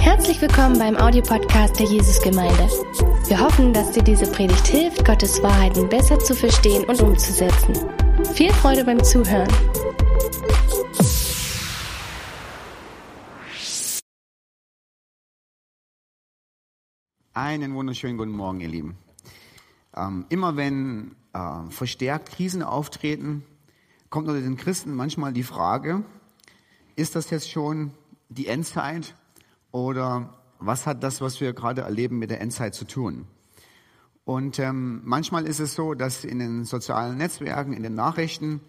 Herzlich willkommen beim Audiopodcast der Jesusgemeinde. Wir hoffen, dass dir diese Predigt hilft, Gottes Wahrheiten besser zu verstehen und umzusetzen. Viel Freude beim Zuhören. Einen wunderschönen guten Morgen, ihr Lieben. Ähm, immer wenn äh, verstärkt Krisen auftreten, kommt unter den Christen manchmal die Frage, ist das jetzt schon die Endzeit oder was hat das, was wir gerade erleben, mit der Endzeit zu tun? Und ähm, manchmal ist es so, dass in den sozialen Netzwerken, in den Nachrichten,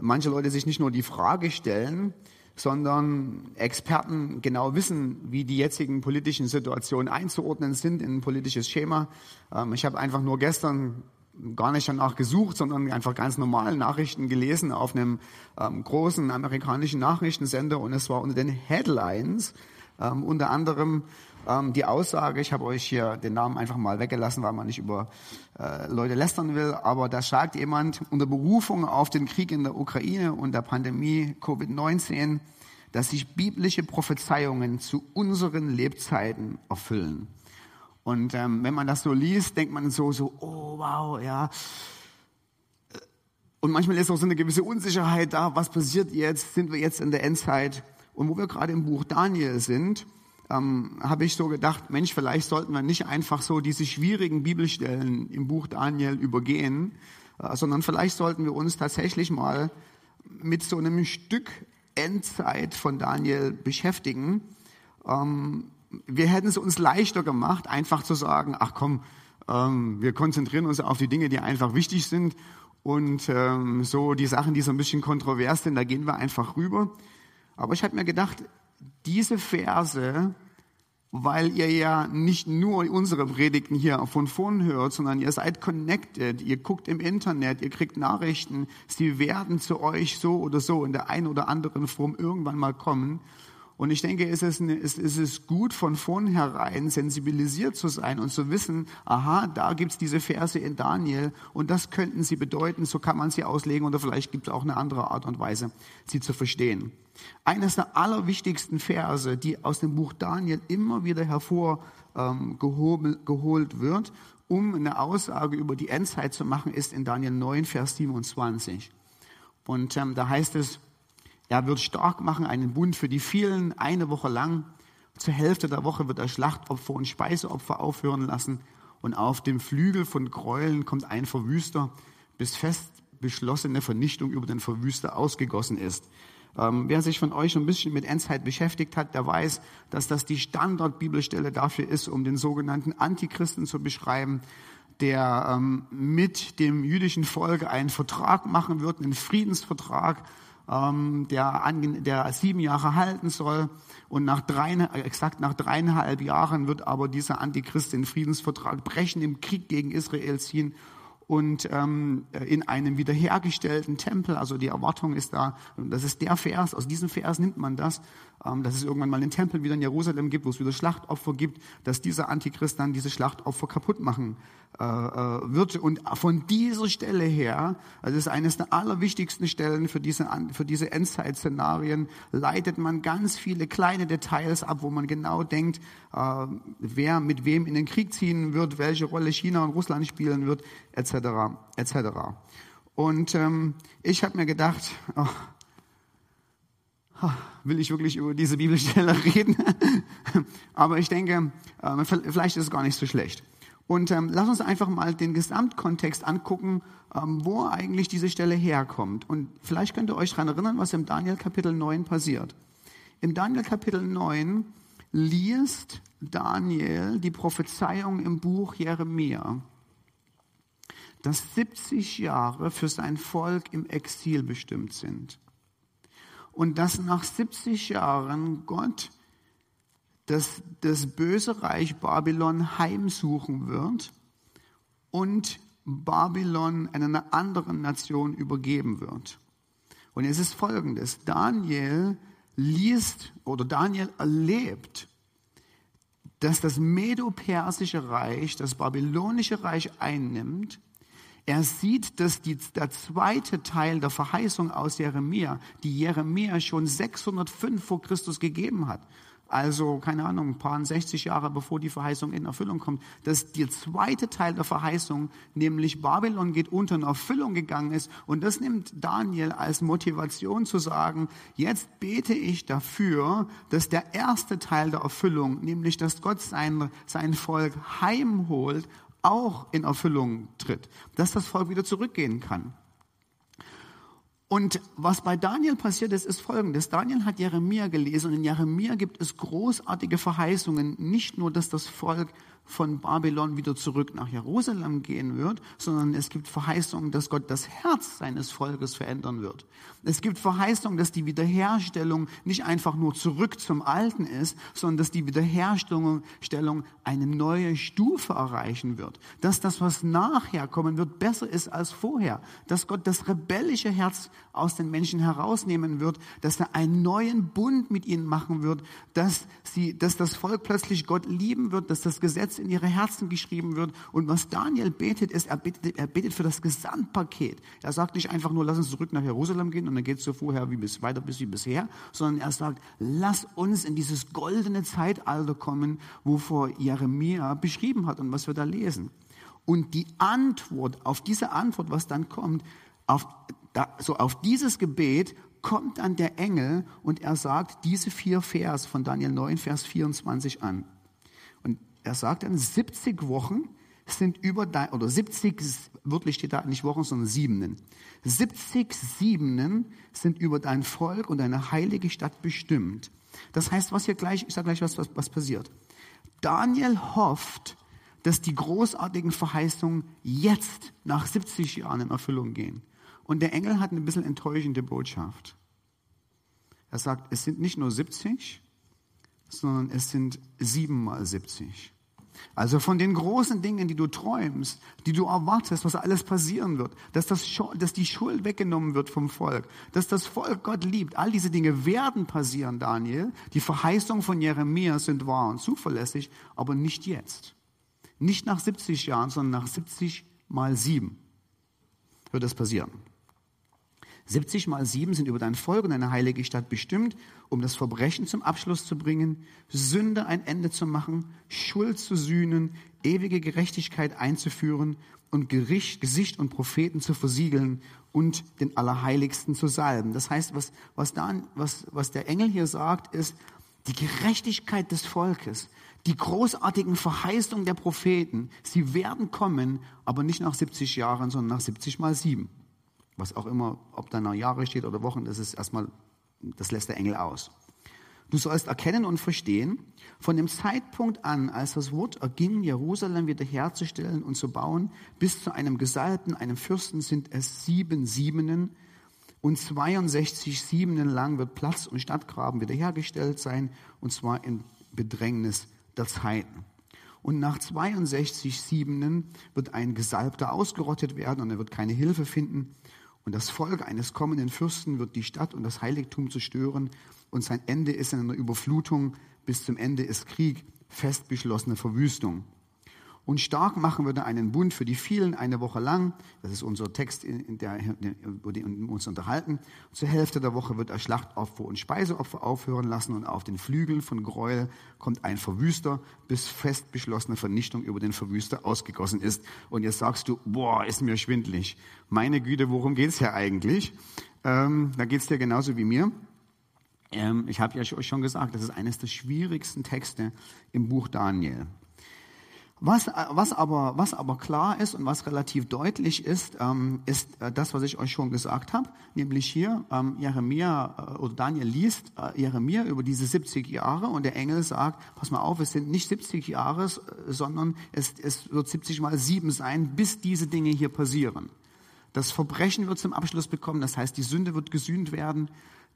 manche Leute sich nicht nur die Frage stellen, sondern Experten genau wissen, wie die jetzigen politischen Situationen einzuordnen sind in ein politisches Schema. Ähm, ich habe einfach nur gestern gar nicht danach gesucht, sondern einfach ganz normale Nachrichten gelesen auf einem ähm, großen amerikanischen Nachrichtensender und es war unter den Headlines ähm, unter anderem ähm, die Aussage, ich habe euch hier den Namen einfach mal weggelassen, weil man nicht über äh, Leute lästern will, aber da sagt jemand unter Berufung auf den Krieg in der Ukraine und der Pandemie Covid-19, dass sich biblische Prophezeiungen zu unseren Lebzeiten erfüllen. Und ähm, wenn man das so liest, denkt man so, so, oh wow, ja. Und manchmal ist auch so eine gewisse Unsicherheit da, was passiert jetzt? Sind wir jetzt in der Endzeit? Und wo wir gerade im Buch Daniel sind, ähm, habe ich so gedacht, Mensch, vielleicht sollten wir nicht einfach so diese schwierigen Bibelstellen im Buch Daniel übergehen, äh, sondern vielleicht sollten wir uns tatsächlich mal mit so einem Stück Endzeit von Daniel beschäftigen. Ähm, wir hätten es uns leichter gemacht, einfach zu sagen, ach komm, ähm, wir konzentrieren uns auf die Dinge, die einfach wichtig sind und ähm, so die Sachen, die so ein bisschen kontrovers sind, da gehen wir einfach rüber. Aber ich habe mir gedacht, diese Verse, weil ihr ja nicht nur unsere Predigten hier von vorn hört, sondern ihr seid connected, ihr guckt im Internet, ihr kriegt Nachrichten, sie werden zu euch so oder so in der einen oder anderen Form irgendwann mal kommen. Und ich denke, es ist, es ist gut, von vornherein sensibilisiert zu sein und zu wissen, aha, da gibt's diese Verse in Daniel und das könnten sie bedeuten, so kann man sie auslegen oder vielleicht gibt es auch eine andere Art und Weise, sie zu verstehen. Eines der allerwichtigsten Verse, die aus dem Buch Daniel immer wieder hervorgeholt ähm, wird, um eine Aussage über die Endzeit zu machen, ist in Daniel 9, Vers 27. Und ähm, da heißt es, er wird stark machen, einen Bund für die vielen, eine Woche lang. Zur Hälfte der Woche wird er Schlachtopfer und Speiseopfer aufhören lassen. Und auf dem Flügel von Gräueln kommt ein Verwüster, bis fest beschlossene Vernichtung über den Verwüster ausgegossen ist. Ähm, wer sich von euch ein bisschen mit Endzeit beschäftigt hat, der weiß, dass das die Standardbibelstelle dafür ist, um den sogenannten Antichristen zu beschreiben, der ähm, mit dem jüdischen Volk einen Vertrag machen wird, einen Friedensvertrag, ähm, der, der sieben Jahre halten soll. Und nach drei, exakt nach dreieinhalb Jahren wird aber dieser Antichrist den Friedensvertrag brechen, im Krieg gegen Israel ziehen und ähm, in einem wiederhergestellten Tempel, also die Erwartung ist da, das ist der Vers, aus diesem Vers nimmt man das, ähm, dass es irgendwann mal einen Tempel wieder in Jerusalem gibt, wo es wieder Schlachtopfer gibt, dass dieser Antichrist dann diese Schlachtopfer kaputt machen äh, äh, wird. Und von dieser Stelle her, also das ist eines der allerwichtigsten Stellen für diese, für diese Endzeit-Szenarien, leitet man ganz viele kleine Details ab, wo man genau denkt, äh, wer mit wem in den Krieg ziehen wird, welche Rolle China und Russland spielen wird, etc. etc. Und ähm, ich habe mir gedacht, oh, will ich wirklich über diese Bibelstelle reden? Aber ich denke, äh, vielleicht ist es gar nicht so schlecht. Und ähm, lass uns einfach mal den Gesamtkontext angucken, ähm, wo eigentlich diese Stelle herkommt. Und vielleicht könnt ihr euch daran erinnern, was im Daniel Kapitel 9 passiert. Im Daniel Kapitel 9 liest Daniel die Prophezeiung im Buch Jeremia, dass 70 Jahre für sein Volk im Exil bestimmt sind und dass nach 70 Jahren Gott das, das böse Reich Babylon heimsuchen wird und Babylon einer anderen Nation übergeben wird. Und es ist folgendes. Daniel liest oder Daniel erlebt, dass das Medo-Persische Reich das babylonische Reich einnimmt, Er sieht, dass die, der zweite Teil der Verheißung aus Jeremia, die Jeremia schon 605 vor Christus gegeben hat, also keine Ahnung, ein paar 60 Jahre bevor die Verheißung in Erfüllung kommt, dass der zweite Teil der Verheißung, nämlich Babylon geht unter in Erfüllung gegangen ist. Und das nimmt Daniel als Motivation zu sagen, jetzt bete ich dafür, dass der erste Teil der Erfüllung, nämlich dass Gott sein, sein Volk heimholt, auch in Erfüllung tritt, dass das Volk wieder zurückgehen kann. Und was bei Daniel passiert ist, ist folgendes. Daniel hat Jeremia gelesen und in Jeremia gibt es großartige Verheißungen. Nicht nur, dass das Volk von Babylon wieder zurück nach Jerusalem gehen wird, sondern es gibt Verheißungen, dass Gott das Herz seines Volkes verändern wird. Es gibt Verheißungen, dass die Wiederherstellung nicht einfach nur zurück zum Alten ist, sondern dass die Wiederherstellung eine neue Stufe erreichen wird. Dass das, was nachher kommen wird, besser ist als vorher. Dass Gott das rebellische Herz aus den Menschen herausnehmen wird, dass er einen neuen Bund mit ihnen machen wird, dass sie, dass das Volk plötzlich Gott lieben wird, dass das Gesetz in ihre Herzen geschrieben wird. Und was Daniel betet, ist, er betet, er betet für das Gesamtpaket. Er sagt nicht einfach nur, lass uns zurück nach Jerusalem gehen dann geht es so vorher wie bis, weiter bis wie bisher, sondern er sagt, lass uns in dieses goldene Zeitalter kommen, wovor Jeremia beschrieben hat und was wir da lesen. Und die Antwort auf diese Antwort, was dann kommt, auf, da, so auf dieses Gebet kommt dann der Engel und er sagt diese vier Vers von Daniel 9, Vers 24 an. Er sagt dann, 70 Wochen sind über dein, oder 70, wirklich steht da nicht Wochen, sondern Siebenen. 70 Siebenen sind über dein Volk und deine heilige Stadt bestimmt. Das heißt, was hier gleich, ich sage gleich, was, was, was passiert. Daniel hofft, dass die großartigen Verheißungen jetzt nach 70 Jahren in Erfüllung gehen. Und der Engel hat eine bisschen enttäuschende Botschaft. Er sagt, es sind nicht nur 70, sondern es sind sieben mal 70. Also von den großen Dingen, die du träumst, die du erwartest, was alles passieren wird, dass, das, dass die Schuld weggenommen wird vom Volk, dass das Volk Gott liebt, all diese Dinge werden passieren, Daniel. Die Verheißungen von Jeremia sind wahr und zuverlässig, aber nicht jetzt. Nicht nach 70 Jahren, sondern nach 70 mal 7 wird das passieren. 70 mal 7 sind über dein Volk und deine heilige Stadt bestimmt, um das Verbrechen zum Abschluss zu bringen, Sünde ein Ende zu machen, Schuld zu sühnen, ewige Gerechtigkeit einzuführen und Gericht, Gesicht und Propheten zu versiegeln und den Allerheiligsten zu salben. Das heißt, was, was, da, was, was der Engel hier sagt, ist, die Gerechtigkeit des Volkes, die großartigen Verheißungen der Propheten, sie werden kommen, aber nicht nach 70 Jahren, sondern nach 70 mal 7 was auch immer, ob da noch Jahre steht oder Wochen, das ist erstmal, das lässt der Engel aus. Du sollst erkennen und verstehen, von dem Zeitpunkt an, als das Wort erging, Jerusalem wiederherzustellen und zu bauen, bis zu einem Gesalbten, einem Fürsten, sind es sieben Siebenen und 62 Siebenen lang wird Platz und Stadtgraben wiederhergestellt sein, und zwar in Bedrängnis der Zeiten. Und nach 62 Siebenen wird ein Gesalbter ausgerottet werden und er wird keine Hilfe finden. Und das Volk eines kommenden Fürsten wird die Stadt und das Heiligtum zerstören und sein Ende ist in einer Überflutung, bis zum Ende ist Krieg, fest beschlossene Verwüstung. Und stark machen würde einen Bund für die vielen eine Woche lang. Das ist unser Text, in der, über wir uns unterhalten. Zur Hälfte der Woche wird er Schlachtopfer und Speiseopfer aufhören lassen und auf den Flügeln von Gräuel kommt ein Verwüster, bis fest beschlossene Vernichtung über den Verwüster ausgegossen ist. Und jetzt sagst du, boah, ist mir schwindlig. Meine Güte, worum geht's hier eigentlich? Ähm, da geht's dir genauso wie mir. Ähm, ich habe ja euch schon gesagt, das ist eines der schwierigsten Texte im Buch Daniel. Was, was, aber, was aber klar ist und was relativ deutlich ist, ähm, ist äh, das, was ich euch schon gesagt habe, nämlich hier ähm, Jeremia äh, oder Daniel liest äh, Jeremia über diese 70 Jahre und der Engel sagt, pass mal auf, es sind nicht 70 Jahre, äh, sondern es, es wird 70 mal 7 sein, bis diese Dinge hier passieren. Das Verbrechen wird zum Abschluss bekommen, das heißt, die Sünde wird gesühnt werden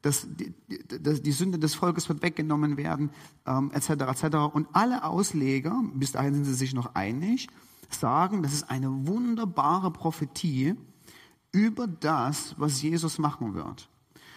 dass die, die, die Sünde des Volkes wird weggenommen werden, ähm, etc. etc. Und alle Ausleger, bis dahin sind sie sich noch einig, sagen, das ist eine wunderbare Prophetie über das, was Jesus machen wird.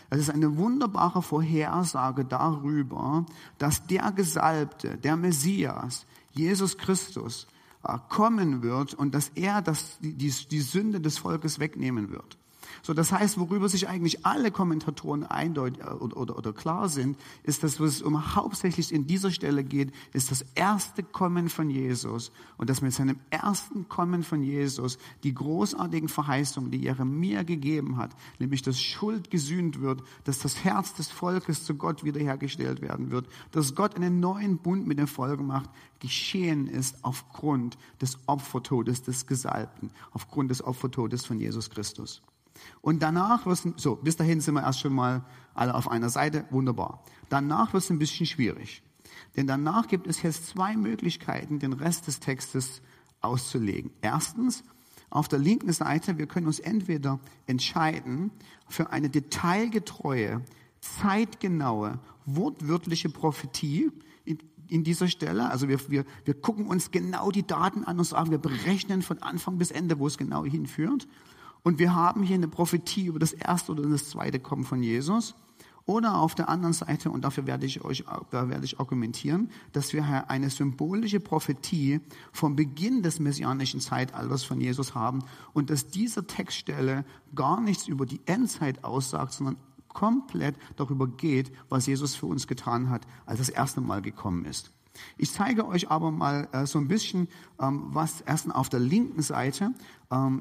Es ist eine wunderbare Vorhersage darüber, dass der Gesalbte, der Messias, Jesus Christus, äh, kommen wird und dass er das, die, die Sünde des Volkes wegnehmen wird. So, das heißt, worüber sich eigentlich alle Kommentatoren eindeutig äh, oder, oder, oder klar sind, ist, dass es um hauptsächlich in dieser Stelle geht, ist das erste Kommen von Jesus und dass mit seinem ersten Kommen von Jesus die großartigen Verheißungen, die Jeremia gegeben hat, nämlich dass Schuld gesühnt wird, dass das Herz des Volkes zu Gott wiederhergestellt werden wird, dass Gott einen neuen Bund mit dem Volk macht, geschehen ist aufgrund des Opfertodes des Gesalbten, aufgrund des Opfertodes von Jesus Christus. Und danach wird es, so, bis dahin sind wir erst schon mal alle auf einer Seite, wunderbar. Danach wird es ein bisschen schwierig. Denn danach gibt es jetzt zwei Möglichkeiten, den Rest des Textes auszulegen. Erstens, auf der linken Seite, wir können uns entweder entscheiden für eine detailgetreue, zeitgenaue, wortwörtliche Prophetie in, in dieser Stelle. Also wir, wir, wir gucken uns genau die Daten an und sagen, wir berechnen von Anfang bis Ende, wo es genau hinführt. Und wir haben hier eine Prophetie über das erste oder das zweite Kommen von Jesus. Oder auf der anderen Seite, und dafür werde ich euch, da werde ich argumentieren, dass wir eine symbolische Prophetie vom Beginn des messianischen Zeitalters von Jesus haben und dass diese Textstelle gar nichts über die Endzeit aussagt, sondern komplett darüber geht, was Jesus für uns getan hat, als das erste Mal gekommen ist. Ich zeige euch aber mal äh, so ein bisschen, ähm, was erst auf der linken Seite,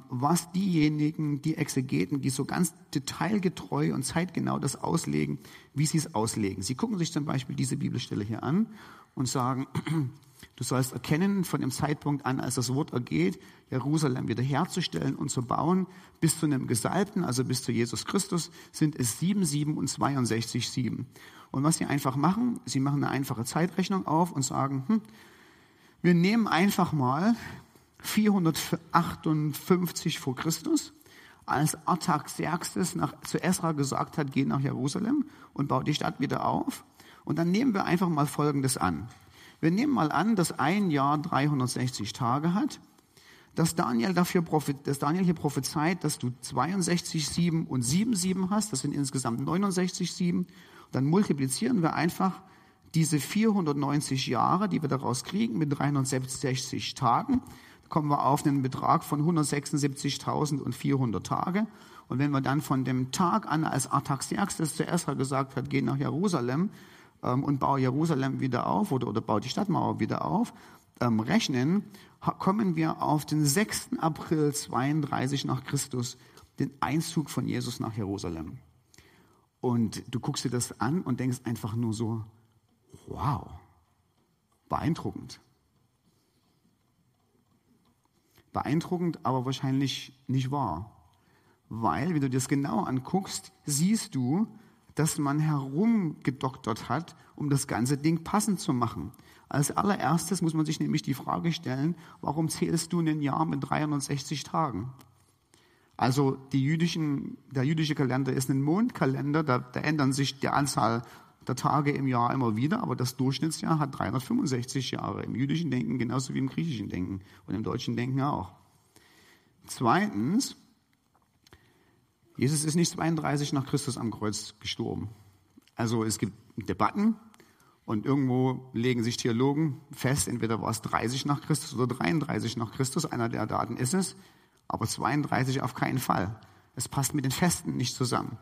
was diejenigen, die Exegeten, die so ganz detailgetreu und zeitgenau das auslegen, wie sie es auslegen. Sie gucken sich zum Beispiel diese Bibelstelle hier an und sagen, du sollst erkennen von dem Zeitpunkt an, als das Wort ergeht, Jerusalem wiederherzustellen und zu bauen, bis zu einem Gesalbten, also bis zu Jesus Christus, sind es 7, 7 und 62, 7. Und was sie einfach machen, sie machen eine einfache Zeitrechnung auf und sagen, hm, wir nehmen einfach mal 458 vor Christus, als Artaxerxes nach, zu Esra gesagt hat, geh nach Jerusalem und baut die Stadt wieder auf. Und dann nehmen wir einfach mal Folgendes an. Wir nehmen mal an, dass ein Jahr 360 Tage hat, dass Daniel, dafür dass Daniel hier prophezeit, dass du 62 7 und 7 7 hast, das sind insgesamt 69 7 dann multiplizieren wir einfach diese 490 Jahre, die wir daraus kriegen, mit 360 Tagen. Kommen wir auf einen Betrag von 176.400 Tage. Und wenn wir dann von dem Tag an, als Artaxerxes zu Esra gesagt hat, geh nach Jerusalem ähm, und baue Jerusalem wieder auf oder, oder baue die Stadtmauer wieder auf, ähm, rechnen, kommen wir auf den 6. April 32 nach Christus, den Einzug von Jesus nach Jerusalem. Und du guckst dir das an und denkst einfach nur so, wow, beeindruckend. Beeindruckend, aber wahrscheinlich nicht wahr. Weil, wenn du dir das genau anguckst, siehst du, dass man herumgedoktert hat, um das ganze Ding passend zu machen. Als allererstes muss man sich nämlich die Frage stellen, warum zählst du ein Jahr mit 360 Tagen? Also die jüdischen, der jüdische Kalender ist ein Mondkalender, da, da ändern sich die Anzahl der Tage im Jahr immer wieder, aber das Durchschnittsjahr hat 365 Jahre im jüdischen Denken genauso wie im griechischen Denken und im deutschen Denken auch. Zweitens, Jesus ist nicht 32 nach Christus am Kreuz gestorben. Also es gibt Debatten und irgendwo legen sich Theologen fest, entweder war es 30 nach Christus oder 33 nach Christus, einer der Daten ist es aber 32 auf keinen Fall. Es passt mit den Festen nicht zusammen,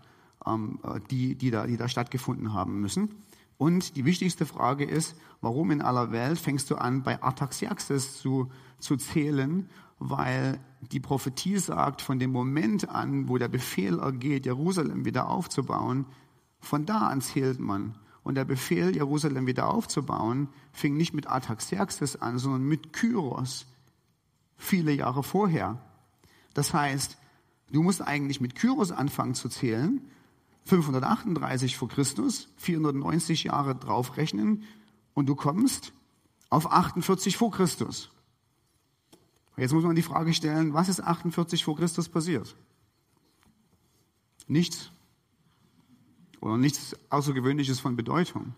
die, die, da, die da stattgefunden haben müssen. Und die wichtigste Frage ist, warum in aller Welt fängst du an, bei Artaxerxes zu, zu zählen, weil die Prophetie sagt, von dem Moment an, wo der Befehl ergeht, Jerusalem wieder aufzubauen, von da an zählt man. Und der Befehl, Jerusalem wieder aufzubauen, fing nicht mit Artaxerxes an, sondern mit Kyros, viele Jahre vorher. Das heißt, du musst eigentlich mit Kyros anfangen zu zählen, 538 vor Christus, 490 Jahre draufrechnen und du kommst auf 48 vor Christus. Jetzt muss man die Frage stellen, was ist 48 vor Christus passiert? Nichts. Oder nichts Außergewöhnliches von Bedeutung.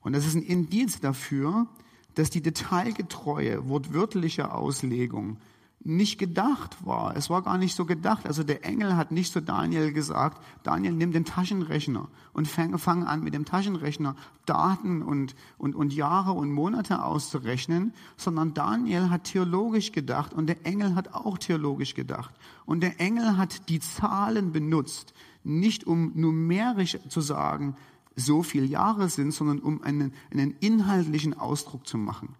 Und das ist ein Indiz dafür, dass die detailgetreue, wortwörtliche Auslegung nicht gedacht war. Es war gar nicht so gedacht. Also der Engel hat nicht zu Daniel gesagt, Daniel, nimm den Taschenrechner und fang, fang an mit dem Taschenrechner Daten und, und, und Jahre und Monate auszurechnen, sondern Daniel hat theologisch gedacht und der Engel hat auch theologisch gedacht. Und der Engel hat die Zahlen benutzt, nicht um numerisch zu sagen, so viele Jahre sind, sondern um einen, einen inhaltlichen Ausdruck zu machen.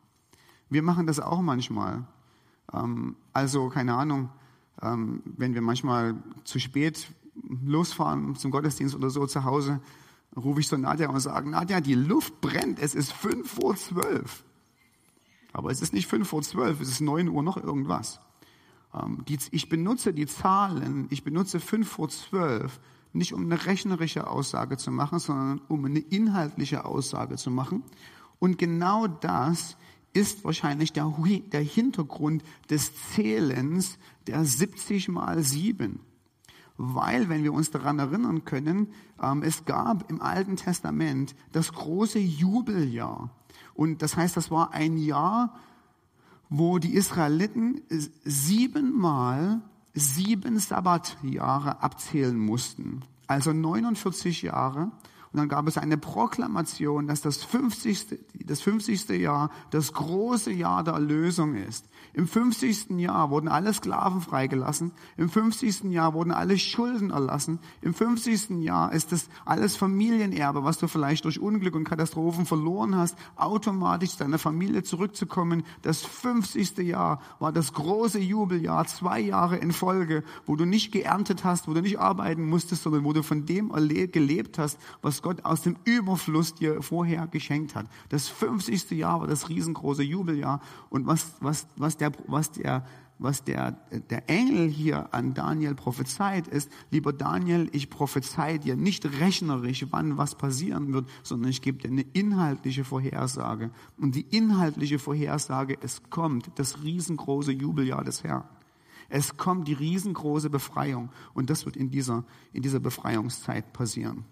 Wir machen das auch manchmal. Ähm, also, keine Ahnung, ähm, wenn wir manchmal zu spät losfahren zum Gottesdienst oder so zu Hause, rufe ich so Nadja und sage, Nadja, die Luft brennt, es ist fünf vor zwölf. Aber es ist nicht fünf vor zwölf, es ist neun Uhr noch irgendwas. Ähm, ich benutze die Zahlen, ich benutze fünf vor zwölf, nicht um eine rechnerische Aussage zu machen, sondern um eine inhaltliche Aussage zu machen. Und genau das ist wahrscheinlich der, der Hintergrund des Zählens der 70 mal 7. Weil, wenn wir uns daran erinnern können, ähm, es gab im Alten Testament das große Jubeljahr. Und das heißt, das war ein Jahr, wo die Israeliten siebenmal sieben Sabbatjahre abzählen mussten. Also 49 Jahre. Und dann gab es eine Proklamation, dass das 50. das 50. Jahr das große Jahr der Erlösung ist. Im 50. Jahr wurden alle Sklaven freigelassen. Im 50. Jahr wurden alle Schulden erlassen. Im 50. Jahr ist das alles Familienerbe, was du vielleicht durch Unglück und Katastrophen verloren hast, automatisch zu deiner Familie zurückzukommen. Das 50. Jahr war das große Jubeljahr, zwei Jahre in Folge, wo du nicht geerntet hast, wo du nicht arbeiten musstest, sondern wo du von dem gelebt hast, was Gott aus dem Überfluss dir vorher geschenkt hat. Das 50. Jahr war das riesengroße Jubeljahr. Und was, was, was der, was der, was der, der Engel hier an Daniel prophezeit ist, lieber Daniel, ich prophezei dir nicht rechnerisch, wann was passieren wird, sondern ich gebe dir eine inhaltliche Vorhersage. Und die inhaltliche Vorhersage, es kommt das riesengroße Jubeljahr des Herrn. Es kommt die riesengroße Befreiung und das wird in dieser, in dieser Befreiungszeit passieren.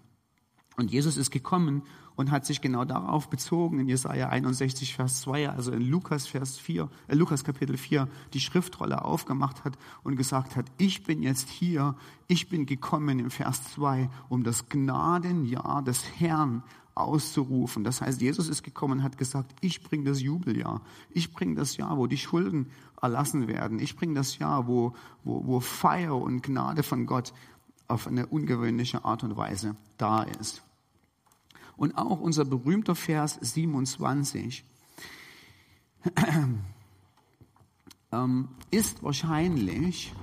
Und Jesus ist gekommen und hat sich genau darauf bezogen in Jesaja 61, Vers 2, also in Lukas, Vers 4, äh, Lukas Kapitel 4, die Schriftrolle aufgemacht hat und gesagt hat, ich bin jetzt hier, ich bin gekommen im Vers 2, um das Gnadenjahr des Herrn auszurufen. Das heißt, Jesus ist gekommen und hat gesagt, ich bringe das Jubeljahr. Ich bringe das Jahr, wo die Schulden erlassen werden. Ich bringe das Jahr, wo, wo, wo Feier und Gnade von Gott auf eine ungewöhnliche Art und Weise da ist. Und auch unser berühmter Vers 27 ähm, ist wahrscheinlich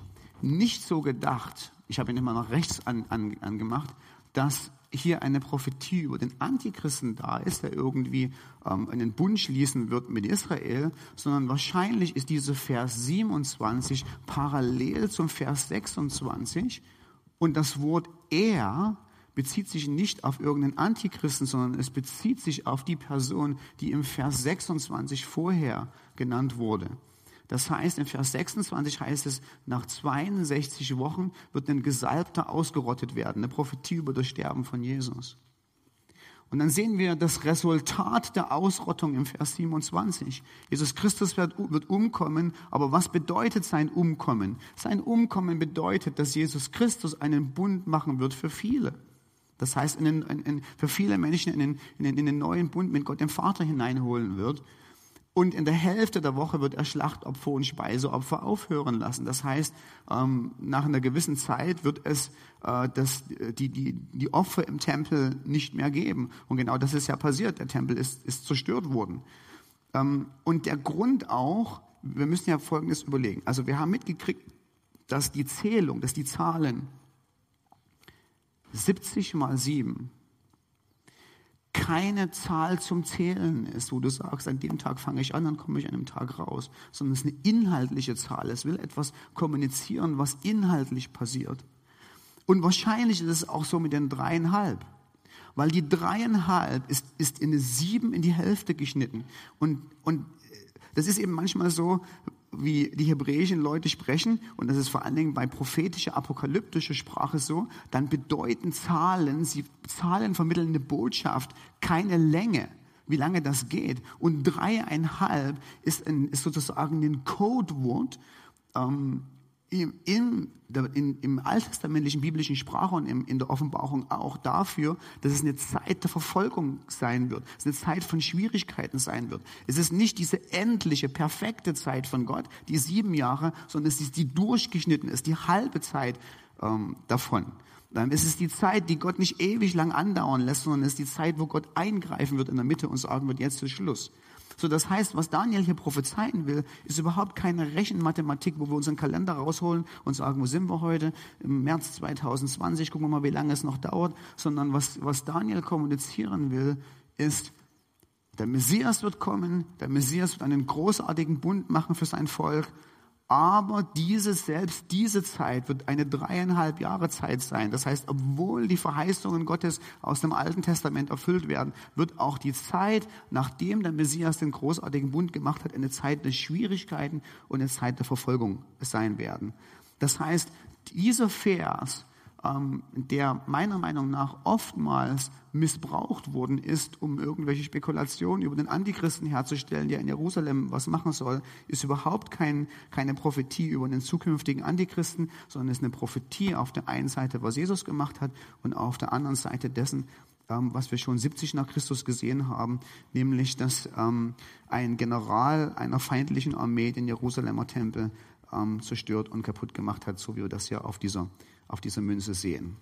nicht so gedacht, ich habe ihn immer nach rechts an, an, angemacht, dass hier eine Prophetie über den Antichristen da ist, der irgendwie ähm, einen Bund schließen wird mit Israel, sondern wahrscheinlich ist dieser Vers 27 parallel zum Vers 26 und das Wort er bezieht sich nicht auf irgendeinen Antichristen, sondern es bezieht sich auf die Person, die im Vers 26 vorher genannt wurde. Das heißt, im Vers 26 heißt es, nach 62 Wochen wird ein Gesalbter ausgerottet werden, eine Prophetie über das Sterben von Jesus. Und dann sehen wir das Resultat der Ausrottung im Vers 27. Jesus Christus wird, wird umkommen, aber was bedeutet sein Umkommen? Sein Umkommen bedeutet, dass Jesus Christus einen Bund machen wird für viele. Das heißt, in den, in, für viele Menschen in den, in, den, in den neuen Bund mit Gott dem Vater hineinholen wird. Und in der Hälfte der Woche wird er Schlachtopfer und Speiseopfer aufhören lassen. Das heißt, ähm, nach einer gewissen Zeit wird es äh, das, die, die, die Opfer im Tempel nicht mehr geben. Und genau das ist ja passiert. Der Tempel ist, ist zerstört worden. Ähm, und der Grund auch, wir müssen ja Folgendes überlegen. Also wir haben mitgekriegt, dass die Zählung, dass die Zahlen 70 mal 7 keine Zahl zum Zählen ist, wo du sagst, an dem Tag fange ich an, dann komme ich an dem Tag raus, sondern es ist eine inhaltliche Zahl. Es will etwas kommunizieren, was inhaltlich passiert. Und wahrscheinlich ist es auch so mit den dreieinhalb. Weil die dreieinhalb ist, ist in eine sieben in die Hälfte geschnitten. Und, und das ist eben manchmal so, wie die hebräischen Leute sprechen, und das ist vor allen Dingen bei prophetischer, apokalyptischer Sprache so, dann bedeuten Zahlen, sie Zahlen vermitteln eine Botschaft, keine Länge, wie lange das geht. Und dreieinhalb ist, ein, ist sozusagen ein Codewort, ähm, im, im, in, im alttestamentlichen biblischen Sprache und im, in der Offenbarung auch dafür, dass es eine Zeit der Verfolgung sein wird, es eine Zeit von Schwierigkeiten sein wird. Es ist nicht diese endliche, perfekte Zeit von Gott, die sieben Jahre, sondern es ist die durchgeschnitten ist, die halbe Zeit ähm, davon. Dann ist es die Zeit, die Gott nicht ewig lang andauern lässt, sondern es ist die Zeit, wo Gott eingreifen wird in der Mitte und sagen wird, jetzt ist Schluss. So, das heißt, was Daniel hier prophezeien will, ist überhaupt keine Rechenmathematik, wo wir unseren Kalender rausholen und sagen, wo sind wir heute? Im März 2020, gucken wir mal, wie lange es noch dauert, sondern was, was Daniel kommunizieren will, ist, der Messias wird kommen, der Messias wird einen großartigen Bund machen für sein Volk aber diese selbst, diese Zeit wird eine dreieinhalb Jahre Zeit sein. Das heißt, obwohl die Verheißungen Gottes aus dem Alten Testament erfüllt werden, wird auch die Zeit, nachdem der Messias den großartigen Bund gemacht hat, eine Zeit der Schwierigkeiten und eine Zeit der Verfolgung sein werden. Das heißt, dieser Vers ähm, der meiner Meinung nach oftmals missbraucht worden ist, um irgendwelche Spekulationen über den Antichristen herzustellen, der in Jerusalem was machen soll, ist überhaupt kein, keine Prophetie über den zukünftigen Antichristen, sondern ist eine Prophetie auf der einen Seite, was Jesus gemacht hat, und auf der anderen Seite dessen, ähm, was wir schon 70 nach Christus gesehen haben, nämlich, dass ähm, ein General einer feindlichen Armee den Jerusalemer Tempel zerstört und kaputt gemacht hat, so wie wir das ja auf dieser auf dieser Münze sehen.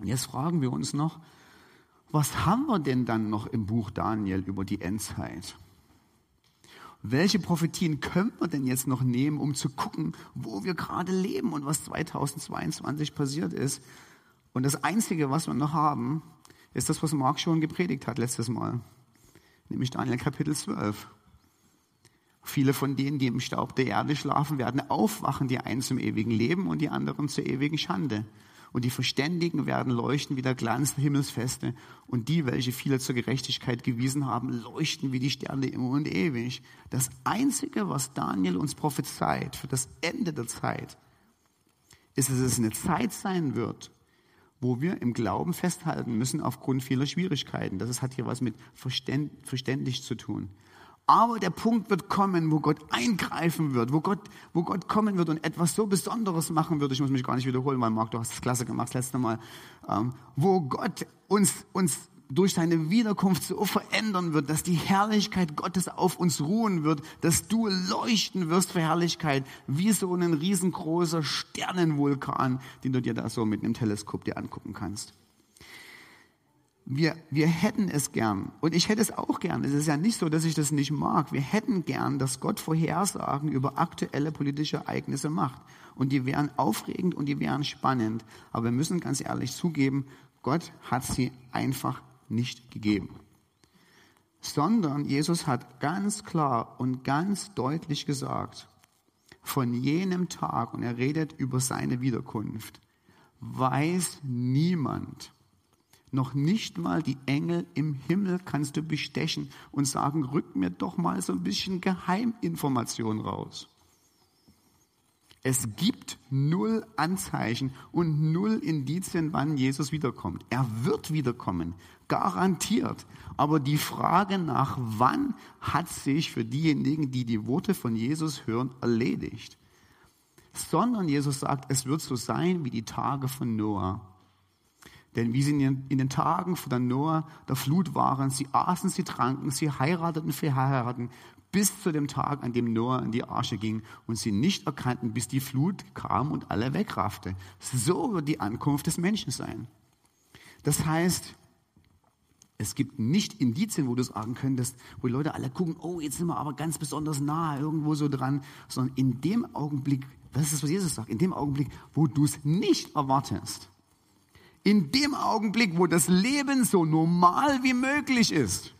Und jetzt fragen wir uns noch, was haben wir denn dann noch im Buch Daniel über die Endzeit? Welche Prophetien können wir denn jetzt noch nehmen, um zu gucken, wo wir gerade leben und was 2022 passiert ist? Und das Einzige, was wir noch haben, ist das, was Mark schon gepredigt hat letztes Mal, nämlich Daniel Kapitel 12. Viele von denen, die im Staub der Erde schlafen, werden aufwachen, die einen zum ewigen Leben und die anderen zur ewigen Schande. Und die Verständigen werden leuchten wie der Glanz der Himmelsfeste. Und die, welche viele zur Gerechtigkeit gewiesen haben, leuchten wie die Sterne immer und ewig. Das Einzige, was Daniel uns prophezeit für das Ende der Zeit, ist, dass es eine Zeit sein wird, wo wir im Glauben festhalten müssen aufgrund vieler Schwierigkeiten. Das hat hier was mit verständlich zu tun. Aber der Punkt wird kommen, wo Gott eingreifen wird, wo Gott, wo Gott kommen wird und etwas so Besonderes machen wird. Ich muss mich gar nicht wiederholen, weil Marc, du hast es klasse gemacht das letzte Mal. Ähm, wo Gott uns, uns durch seine Wiederkunft so verändern wird, dass die Herrlichkeit Gottes auf uns ruhen wird, dass du leuchten wirst für Herrlichkeit, wie so ein riesengroßer Sternenvulkan, den du dir da so mit einem Teleskop dir angucken kannst wir, wir hätten es gern. Und ich hätte es auch gern. Es ist ja nicht so, dass ich das nicht mag. Wir hätten gern, dass Gott Vorhersagen über aktuelle politische Ereignisse macht. Und die wären aufregend und die wären spannend. Aber wir müssen ganz ehrlich zugeben, Gott hat sie einfach nicht gegeben. Sondern Jesus hat ganz klar und ganz deutlich gesagt, von jenem Tag, und er redet über seine Wiederkunft, weiß niemand, noch nicht mal die Engel im Himmel kannst du bestechen und sagen, rück mir doch mal so ein bisschen Geheiminformation raus. Es gibt null Anzeichen und null Indizien, wann Jesus wiederkommt. Er wird wiederkommen, garantiert. Aber die Frage nach wann hat sich für diejenigen, die die Worte von Jesus hören, erledigt. Sondern Jesus sagt, es wird so sein wie die Tage von Noah. Denn wie sie in den Tagen von der Noah der Flut waren, sie aßen, sie tranken, sie heirateten, verheirateten, bis zu dem Tag, an dem Noah in die Arche ging und sie nicht erkannten, bis die Flut kam und alle wegraffte. So wird die Ankunft des Menschen sein. Das heißt, es gibt nicht Indizien, wo du sagen könntest, wo die Leute alle gucken, oh, jetzt sind wir aber ganz besonders nah irgendwo so dran, sondern in dem Augenblick, das ist, was Jesus sagt, in dem Augenblick, wo du es nicht erwartest, in dem Augenblick, wo das Leben so normal wie möglich ist,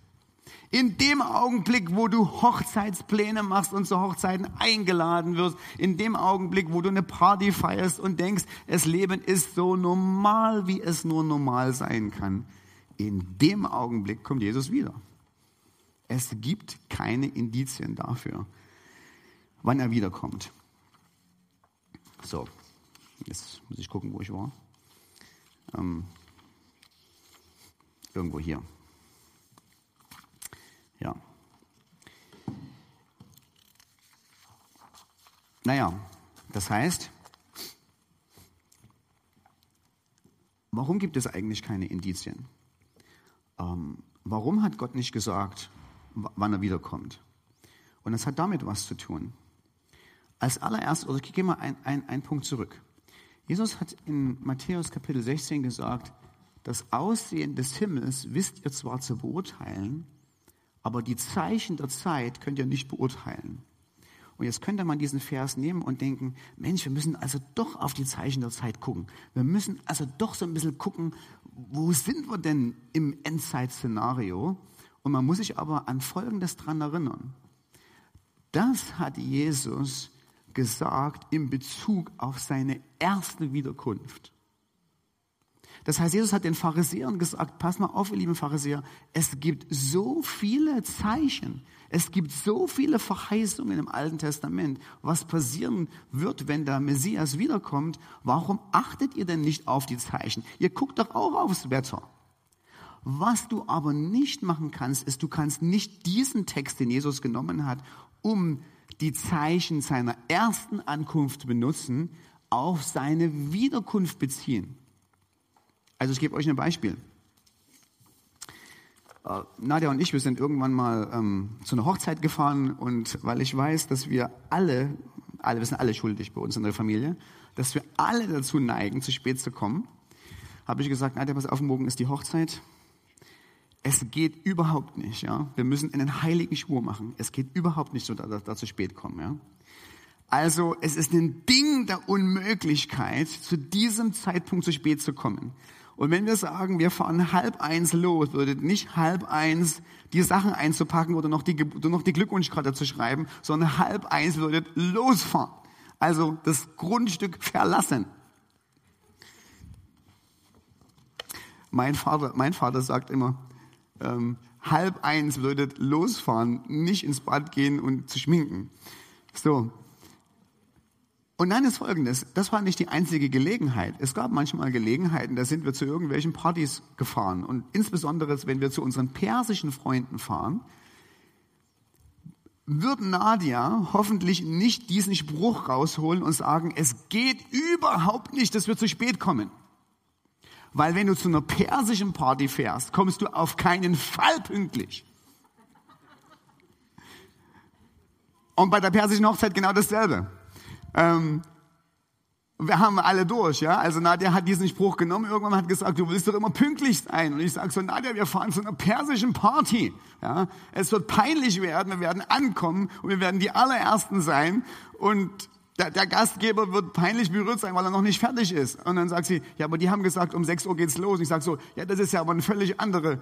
in dem Augenblick, wo du Hochzeitspläne machst und zu Hochzeiten eingeladen wirst, in dem Augenblick, wo du eine Party feierst und denkst, das Leben ist so normal, wie es nur normal sein kann, in dem Augenblick kommt Jesus wieder. Es gibt keine Indizien dafür, wann er wiederkommt. So, jetzt muss ich gucken, wo ich war. Ähm, irgendwo hier. Ja. Naja, Das heißt, warum gibt es eigentlich keine Indizien? Ähm, warum hat Gott nicht gesagt, wann er wiederkommt? Und das hat damit was zu tun. Als allererstes, oder ich gehe mal einen ein Punkt zurück. Jesus hat in Matthäus Kapitel 16 gesagt, das Aussehen des Himmels wisst ihr zwar zu beurteilen, aber die Zeichen der Zeit könnt ihr nicht beurteilen. Und jetzt könnte man diesen Vers nehmen und denken, Mensch, wir müssen also doch auf die Zeichen der Zeit gucken. Wir müssen also doch so ein bisschen gucken, wo sind wir denn im Endzeitszenario? Und man muss sich aber an Folgendes dran erinnern. Das hat Jesus gesagt in Bezug auf seine erste Wiederkunft. Das heißt, Jesus hat den Pharisäern gesagt, pass mal auf, ihr lieben Pharisäer, es gibt so viele Zeichen, es gibt so viele Verheißungen im Alten Testament, was passieren wird, wenn der Messias wiederkommt. Warum achtet ihr denn nicht auf die Zeichen? Ihr guckt doch auch aufs Wetter. Was du aber nicht machen kannst, ist, du kannst nicht diesen Text, den Jesus genommen hat, um die Zeichen seiner ersten Ankunft benutzen, auf seine Wiederkunft beziehen. Also ich gebe euch ein Beispiel. Äh, Nadja und ich, wir sind irgendwann mal ähm, zu einer Hochzeit gefahren und weil ich weiß, dass wir alle, alle, wir sind alle schuldig bei uns in der Familie, dass wir alle dazu neigen, zu spät zu kommen, habe ich gesagt, Nadja, pass auf, morgen ist die Hochzeit. Es geht überhaupt nicht, ja. Wir müssen einen heiligen Schwur machen. Es geht überhaupt nicht dass da, da zu spät kommen, ja. Also, es ist ein Ding der Unmöglichkeit, zu diesem Zeitpunkt zu spät zu kommen. Und wenn wir sagen, wir fahren halb eins los, würdet nicht halb eins die Sachen einzupacken oder noch die, oder noch die Glückwunschkarte zu schreiben, sondern halb eins würdet losfahren. Also das Grundstück verlassen. Mein Vater, mein Vater sagt immer, ähm, halb eins würdet losfahren, nicht ins Bad gehen und zu schminken. So, und dann ist Folgendes, das war nicht die einzige Gelegenheit. Es gab manchmal Gelegenheiten, da sind wir zu irgendwelchen Partys gefahren. Und insbesondere, wenn wir zu unseren persischen Freunden fahren, wird Nadia hoffentlich nicht diesen Spruch rausholen und sagen, es geht überhaupt nicht, dass wir zu spät kommen. Weil wenn du zu einer persischen Party fährst, kommst du auf keinen Fall pünktlich. Und bei der persischen Hochzeit genau dasselbe. Ähm, wir haben alle durch, ja. Also Nadja hat diesen Spruch genommen, irgendwann hat gesagt, du willst doch immer pünktlich sein. Und ich sage so, Nadja, wir fahren zu einer persischen Party. Ja. Es wird peinlich werden, wir werden ankommen und wir werden die allerersten sein. Und der, der, Gastgeber wird peinlich berührt sein, weil er noch nicht fertig ist. Und dann sagt sie, ja, aber die haben gesagt, um 6 Uhr geht's los. Und ich sage so, ja, das ist ja aber eine völlig andere,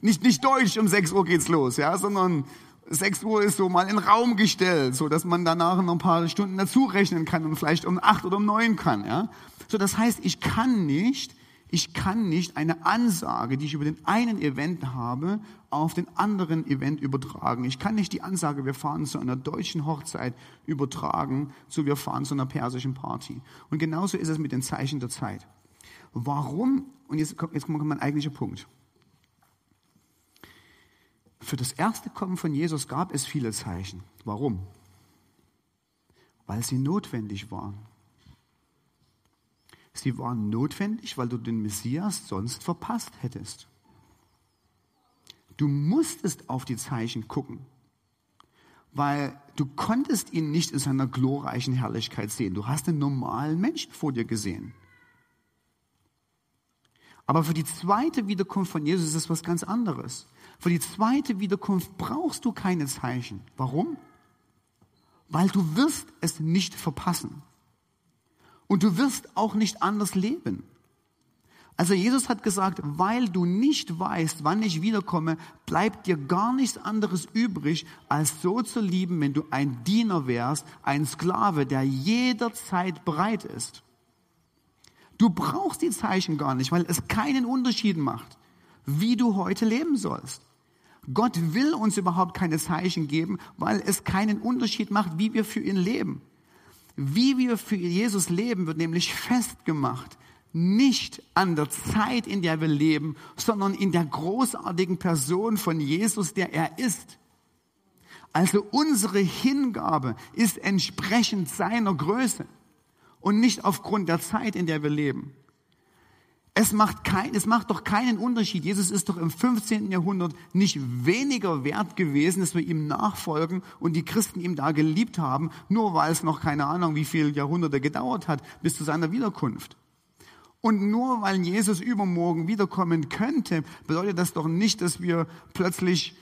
nicht, nicht deutsch, um 6 Uhr geht's los, ja, sondern 6 Uhr ist so mal in Raum gestellt, so dass man danach noch ein paar Stunden dazu rechnen kann und vielleicht um 8 oder um 9 kann, ja. So, das heißt, ich kann nicht, ich kann nicht eine Ansage, die ich über den einen Event habe, auf den anderen Event übertragen. Ich kann nicht die Ansage, wir fahren zu einer deutschen Hochzeit übertragen, zu wir fahren zu einer persischen Party. Und genauso ist es mit den Zeichen der Zeit. Warum? Und jetzt jetzt kommt mein eigentlicher Punkt. Für das erste Kommen von Jesus gab es viele Zeichen. Warum? Weil sie notwendig waren. Sie waren notwendig, weil du den Messias sonst verpasst hättest. Du musstest auf die Zeichen gucken, weil du konntest ihn nicht in seiner glorreichen Herrlichkeit sehen. Du hast einen normalen Menschen vor dir gesehen. Aber für die zweite Wiederkunft von Jesus ist es was ganz anderes. Für die zweite Wiederkunft brauchst du keine Zeichen. Warum? Weil du wirst es nicht verpassen. Und du wirst auch nicht anders leben. Also Jesus hat gesagt, weil du nicht weißt, wann ich wiederkomme, bleibt dir gar nichts anderes übrig, als so zu lieben, wenn du ein Diener wärst, ein Sklave, der jederzeit bereit ist. Du brauchst die Zeichen gar nicht, weil es keinen Unterschied macht, wie du heute leben sollst. Gott will uns überhaupt keine Zeichen geben, weil es keinen Unterschied macht, wie wir für ihn leben. Wie wir für Jesus leben, wird nämlich festgemacht. Nicht an der Zeit, in der wir leben, sondern in der großartigen Person von Jesus, der er ist. Also unsere Hingabe ist entsprechend seiner Größe und nicht aufgrund der Zeit, in der wir leben. Es macht, kein, es macht doch keinen Unterschied. Jesus ist doch im 15. Jahrhundert nicht weniger wert gewesen, dass wir ihm nachfolgen und die Christen ihm da geliebt haben, nur weil es noch keine Ahnung, wie viele Jahrhunderte gedauert hat bis zu seiner Wiederkunft. Und nur weil Jesus übermorgen wiederkommen könnte, bedeutet das doch nicht, dass wir plötzlich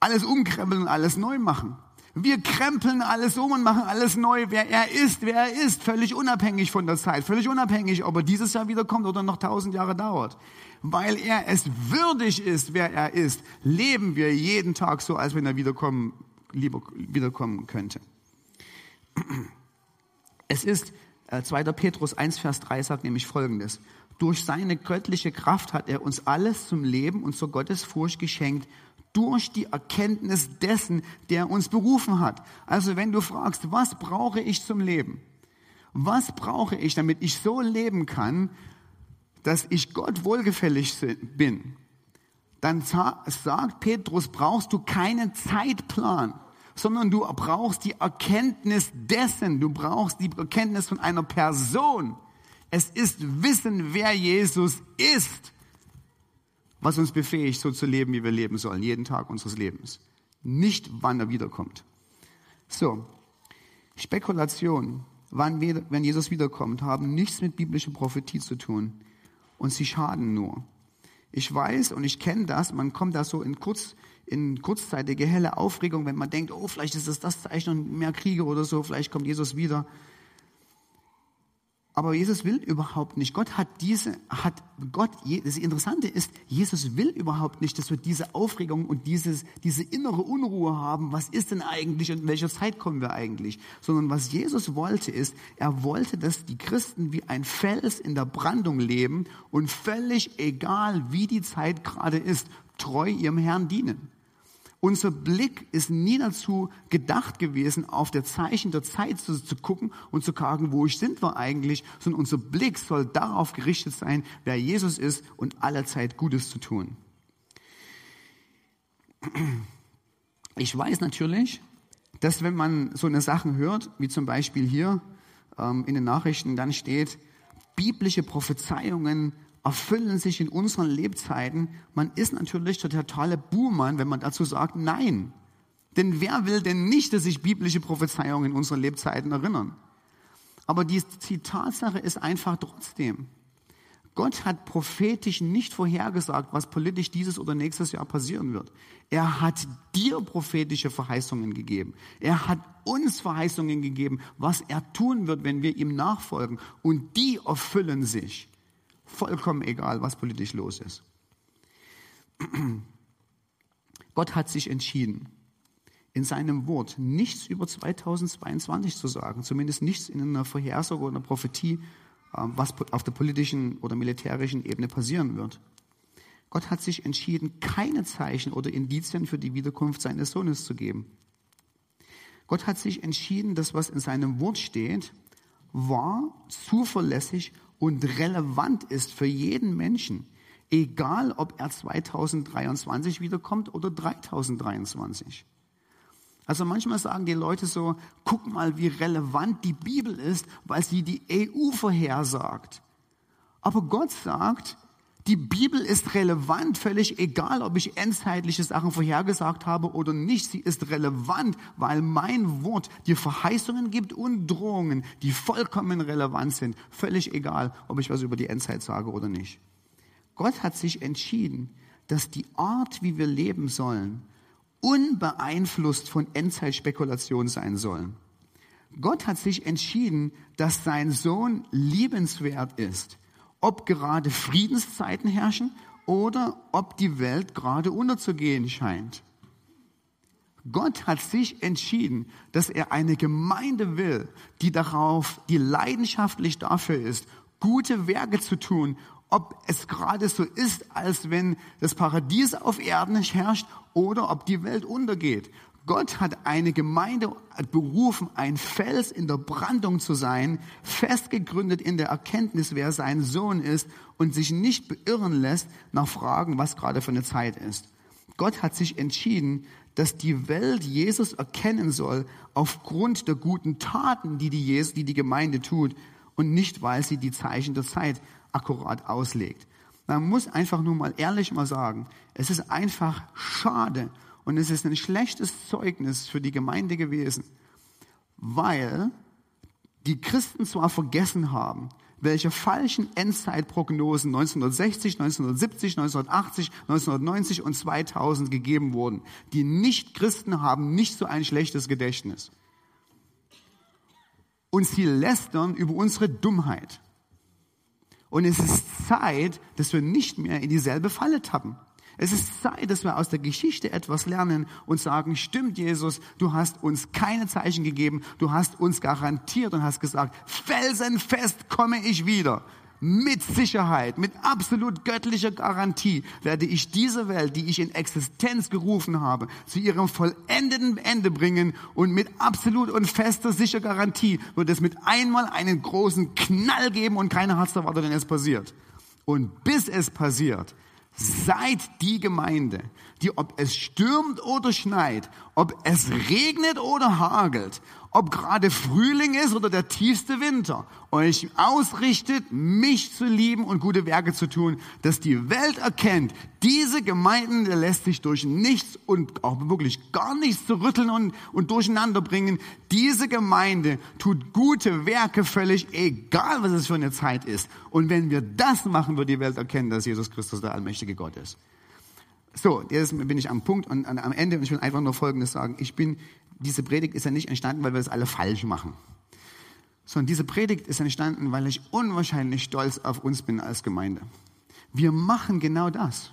alles umkrempeln und alles neu machen. Wir krempeln alles um und machen alles neu, wer er ist, wer er ist, völlig unabhängig von der Zeit, völlig unabhängig, ob er dieses Jahr wiederkommt oder noch tausend Jahre dauert. Weil er es würdig ist, wer er ist, leben wir jeden Tag so, als wenn er wiederkommen, lieber wiederkommen könnte. Es ist, äh, 2. Petrus 1, Vers 3 sagt nämlich Folgendes. Durch seine göttliche Kraft hat er uns alles zum Leben und zur Gottesfurcht geschenkt durch die Erkenntnis dessen, der uns berufen hat. Also wenn du fragst, was brauche ich zum Leben? Was brauche ich, damit ich so leben kann, dass ich Gott wohlgefällig bin? Dann sagt Petrus, brauchst du keinen Zeitplan, sondern du brauchst die Erkenntnis dessen, du brauchst die Erkenntnis von einer Person. Es ist Wissen, wer Jesus ist was uns befähigt, so zu leben, wie wir leben sollen, jeden Tag unseres Lebens. Nicht, wann er wiederkommt. So, Spekulationen, wann, wenn Jesus wiederkommt, haben nichts mit biblischer Prophetie zu tun und sie schaden nur. Ich weiß und ich kenne das, man kommt da so in, kurz, in kurzzeitige helle Aufregung, wenn man denkt, oh, vielleicht ist es das Zeichen und mehr Kriege oder so, vielleicht kommt Jesus wieder. Aber Jesus will überhaupt nicht. Gott hat diese, hat Gott, das Interessante ist, Jesus will überhaupt nicht, dass wir diese Aufregung und dieses, diese innere Unruhe haben. Was ist denn eigentlich und in welcher Zeit kommen wir eigentlich? Sondern was Jesus wollte ist, er wollte, dass die Christen wie ein Fels in der Brandung leben und völlig egal, wie die Zeit gerade ist, treu ihrem Herrn dienen. Unser Blick ist nie dazu gedacht gewesen, auf der Zeichen der Zeit zu, zu gucken und zu fragen, wo sind wir eigentlich, sondern unser Blick soll darauf gerichtet sein, wer Jesus ist und allerzeit Gutes zu tun. Ich weiß natürlich, dass wenn man so eine Sachen hört, wie zum Beispiel hier ähm, in den Nachrichten, dann steht, biblische Prophezeiungen erfüllen sich in unseren Lebzeiten, man ist natürlich der totale Buhmann, wenn man dazu sagt, nein. Denn wer will denn nicht, dass sich biblische Prophezeiungen in unseren Lebzeiten erinnern? Aber die, Tatsache ist einfach trotzdem, Gott hat prophetisch nicht vorhergesagt, was politisch dieses oder nächstes Jahr passieren wird. Er hat dir prophetische Verheißungen gegeben. Er hat uns Verheißungen gegeben, was er tun wird, wenn wir ihm nachfolgen. Und die erfüllen sich. Vollkommen egal, was politisch los ist. Gott hat sich entschieden, in seinem Wort nichts über 2022 zu sagen, zumindest nichts in einer Vorhersage oder einer Prophetie, ähm, was auf der politischen oder militärischen Ebene passieren wird. Gott hat sich entschieden, keine Zeichen oder Indizien für die Wiederkunft seines Sohnes zu geben. Gott hat sich entschieden, das, was in seinem Wort steht, wahr, zuverlässig und relevant ist für jeden Menschen, egal ob er 2023 wiederkommt oder 3023. Also manchmal sagen die Leute so, guck mal, wie relevant die Bibel ist, weil sie die EU vorhersagt. Aber Gott sagt, die Bibel ist relevant, völlig egal, ob ich endzeitliche Sachen vorhergesagt habe oder nicht. Sie ist relevant, weil mein Wort dir Verheißungen gibt und Drohungen, die vollkommen relevant sind. Völlig egal, ob ich was über die Endzeit sage oder nicht. Gott hat sich entschieden, dass die Art, wie wir leben sollen, unbeeinflusst von Endzeitspekulation sein soll. Gott hat sich entschieden, dass sein Sohn liebenswert ist ob gerade Friedenszeiten herrschen oder ob die Welt gerade unterzugehen scheint. Gott hat sich entschieden, dass er eine Gemeinde will, die darauf, die leidenschaftlich dafür ist, gute Werke zu tun, ob es gerade so ist, als wenn das Paradies auf Erden herrscht oder ob die Welt untergeht. Gott hat eine Gemeinde berufen, ein Fels in der Brandung zu sein, festgegründet in der Erkenntnis, wer sein Sohn ist und sich nicht beirren lässt nach Fragen, was gerade für eine Zeit ist. Gott hat sich entschieden, dass die Welt Jesus erkennen soll aufgrund der guten Taten, die die, Jesus, die die Gemeinde tut und nicht, weil sie die Zeichen der Zeit akkurat auslegt. Man muss einfach nur mal ehrlich mal sagen, es ist einfach schade und es ist ein schlechtes Zeugnis für die Gemeinde gewesen, weil die Christen zwar vergessen haben, welche falschen Endzeitprognosen 1960, 1970, 1980, 1990 und 2000 gegeben wurden. Die Nicht-Christen haben nicht so ein schlechtes Gedächtnis. Und sie lästern über unsere Dummheit. Und es ist Zeit, dass wir nicht mehr in dieselbe Falle tappen. Es ist Zeit, dass wir aus der Geschichte etwas lernen und sagen, stimmt Jesus, du hast uns keine Zeichen gegeben, du hast uns garantiert und hast gesagt, felsenfest komme ich wieder. Mit Sicherheit, mit absolut göttlicher Garantie werde ich diese Welt, die ich in Existenz gerufen habe, zu ihrem vollendeten Ende bringen und mit absolut und fester sicher Garantie wird es mit einmal einen großen Knall geben und keiner hat es erwartet, wenn es passiert. Und bis es passiert, Seid die Gemeinde, die ob es stürmt oder schneit, ob es regnet oder hagelt, ob gerade Frühling ist oder der tiefste Winter, euch ausrichtet, mich zu lieben und gute Werke zu tun, dass die Welt erkennt, diese Gemeinden lässt sich durch nichts und auch wirklich gar nichts zu rütteln und, und durcheinander bringen. Diese Gemeinde tut gute Werke völlig egal, was es für eine Zeit ist. Und wenn wir das machen, wird die Welt erkennen, dass Jesus Christus der allmächtige Gott ist. So, jetzt bin ich am Punkt und am Ende und ich will einfach nur Folgendes sagen. Ich bin diese Predigt ist ja nicht entstanden, weil wir es alle falsch machen. Sondern diese Predigt ist entstanden, weil ich unwahrscheinlich stolz auf uns bin als Gemeinde. Wir machen genau das.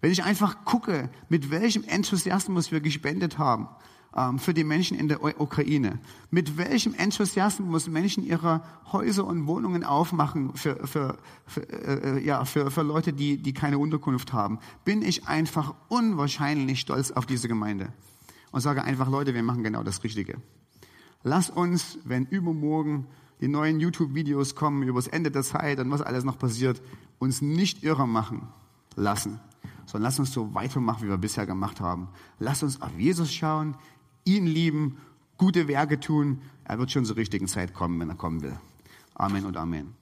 Wenn ich einfach gucke, mit welchem Enthusiasmus wir gespendet haben ähm, für die Menschen in der Ukraine, mit welchem Enthusiasmus Menschen ihre Häuser und Wohnungen aufmachen für, für, für, äh, äh, ja, für, für Leute, die, die keine Unterkunft haben, bin ich einfach unwahrscheinlich stolz auf diese Gemeinde und sage einfach, Leute, wir machen genau das Richtige. Lass uns, wenn übermorgen die neuen YouTube-Videos kommen über das Ende der Zeit und was alles noch passiert, uns nicht irre machen lassen, sondern lass uns so weitermachen, wie wir bisher gemacht haben. Lass uns auf Jesus schauen, ihn lieben, gute Werke tun. Er wird schon zur richtigen Zeit kommen, wenn er kommen will. Amen und Amen.